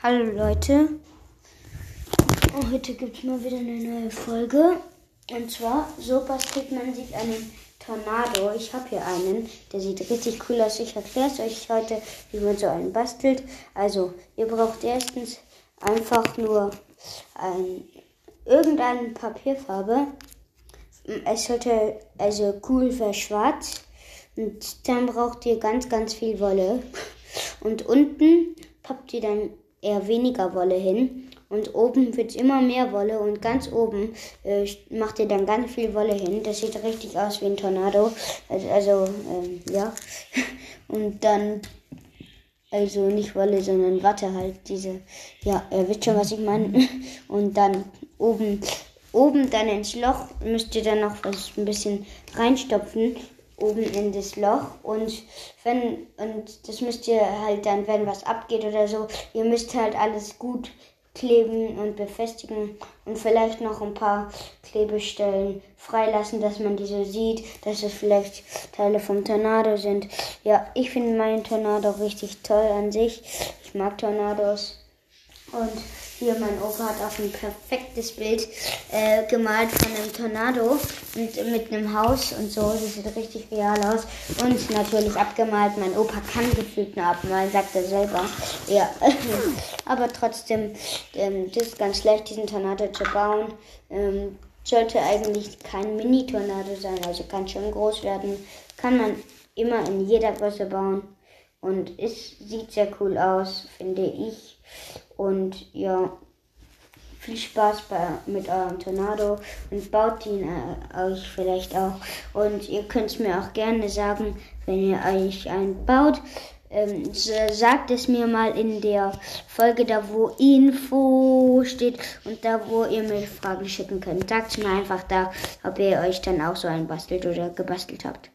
Hallo Leute, oh, heute gibt es mal wieder eine neue Folge. Und zwar, so bastelt man sich einen Tornado. Ich habe hier einen, der sieht richtig cool aus. Ich erkläre es euch heute, wie man so einen bastelt. Also, ihr braucht erstens einfach nur ein, irgendeine Papierfarbe. Es sollte, also cool wäre schwarz. Und dann braucht ihr ganz, ganz viel Wolle. Und unten pappt ihr dann eher weniger Wolle hin. Und oben wird immer mehr Wolle und ganz oben äh, macht ihr dann ganz viel Wolle hin. Das sieht richtig aus wie ein Tornado. Also, also ähm, ja. Und dann, also nicht Wolle, sondern Watte halt. Diese, ja, ihr wisst schon, was ich meine. Und dann oben, oben dann ins Loch müsst ihr dann noch was ein bisschen reinstopfen oben in das Loch und wenn und das müsst ihr halt dann, wenn was abgeht oder so, ihr müsst halt alles gut kleben und befestigen und vielleicht noch ein paar Klebestellen freilassen, dass man die so sieht, dass es vielleicht Teile vom Tornado sind. Ja, ich finde meinen Tornado richtig toll an sich. Ich mag Tornados und hier, mein Opa hat auch ein perfektes Bild äh, gemalt von einem Tornado und mit einem Haus und so. Das sieht richtig real aus. Und natürlich abgemalt. Mein Opa kann gefühlt nur abmalen, sagt er selber. Ja, aber trotzdem, ähm, das ist ganz schlecht, diesen Tornado zu bauen. Ähm, sollte eigentlich kein Mini-Tornado sein, also kann schon groß werden. Kann man immer in jeder Größe bauen. Und es sieht sehr cool aus, finde ich. Und ja, viel Spaß bei, mit eurem Tornado und baut ihn äh, euch vielleicht auch. Und ihr könnt es mir auch gerne sagen, wenn ihr euch einen baut. Ähm, sagt es mir mal in der Folge, da wo Info steht und da wo ihr mir Fragen schicken könnt. Sagt mir einfach da, ob ihr euch dann auch so einen bastelt oder gebastelt habt.